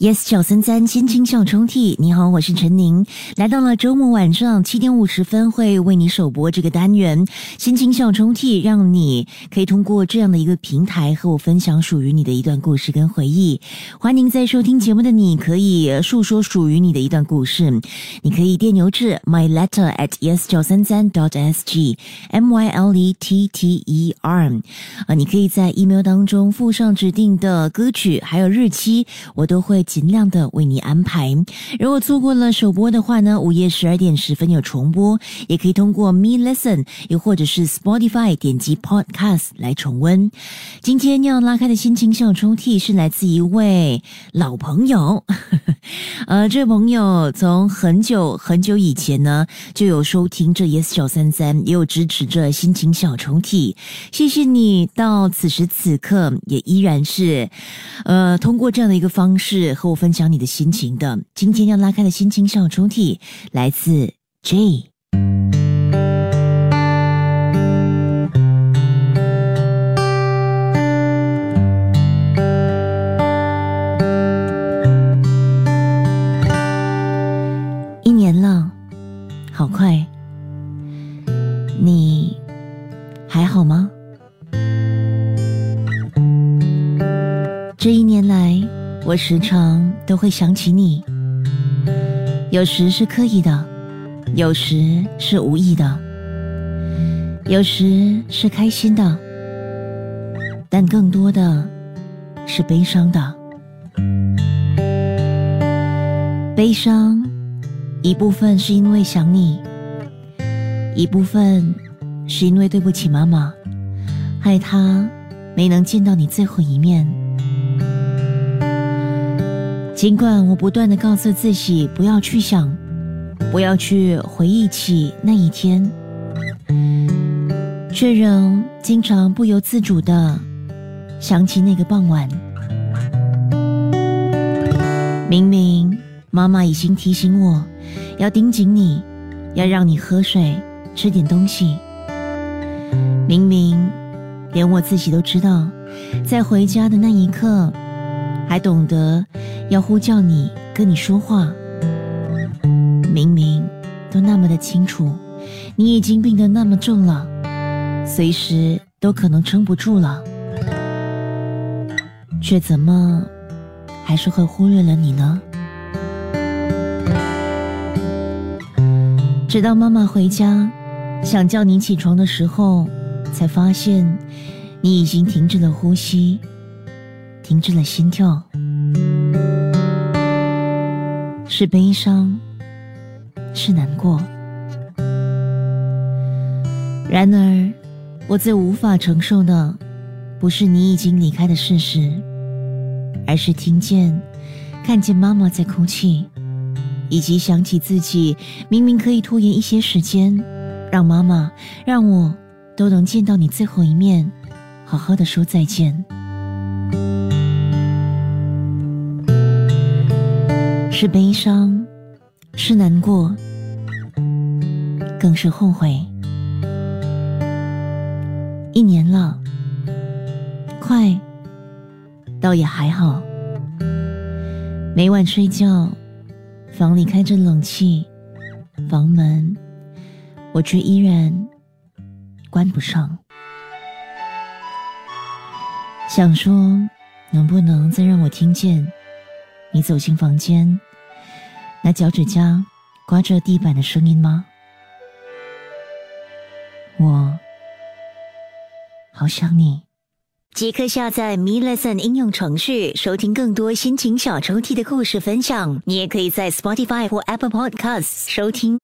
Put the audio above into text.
Yes，小三三心情小抽屉，你好，我是陈宁，来到了周末晚上七点五十分，会为你首播这个单元心情小抽屉，让你可以通过这样的一个平台和我分享属于你的一段故事跟回忆。欢迎在收听节目的你，可以诉说属于你的一段故事，你可以电邮至 my letter at yes 九三三 dot s g m y l e t t e r，啊，你可以在 email 当中附上指定的歌曲还有日期，我都会。尽量的为你安排。如果错过了首播的话呢，午夜十二点十分有重播，也可以通过 Me Listen，又或者是 Spotify 点击 Podcast 来重温。今天要拉开的心情小抽屉是来自一位老朋友，呃，这位朋友从很久很久以前呢就有收听这 Yes 小三三，也有支持着心情小抽屉。谢谢你到此时此刻也依然是，呃，通过这样的一个方式。和我分享你的心情的，今天要拉开的心情小抽屉来自 J。一年了，好快，你还好吗？这一年来。我时常都会想起你，有时是刻意的，有时是无意的，有时是开心的，但更多的是悲伤的。悲伤一部分是因为想你，一部分是因为对不起妈妈，害她没能见到你最后一面。尽管我不断的告诉自己不要去想，不要去回忆起那一天，却仍经常不由自主的想起那个傍晚。明明妈妈已经提醒我，要盯紧你，要让你喝水、吃点东西。明明连我自己都知道，在回家的那一刻，还懂得。要呼叫你，跟你说话，明明都那么的清楚，你已经病得那么重了，随时都可能撑不住了，却怎么还是会忽略了你呢？直到妈妈回家，想叫你起床的时候，才发现你已经停止了呼吸，停止了心跳。是悲伤，是难过。然而，我最无法承受的，不是你已经离开的事实，而是听见、看见妈妈在哭泣，以及想起自己明明可以拖延一些时间，让妈妈、让我都能见到你最后一面，好好的说再见。是悲伤，是难过，更是后悔。一年了，快，倒也还好。每晚睡觉，房里开着冷气，房门我却依然关不上。想说，能不能再让我听见你走进房间？那脚趾甲刮着地板的声音吗？我好想你。即刻下载 Me Lesson 应用程序，收听更多心情小抽屉的故事分享。你也可以在 Spotify 或 Apple Podcasts 收听。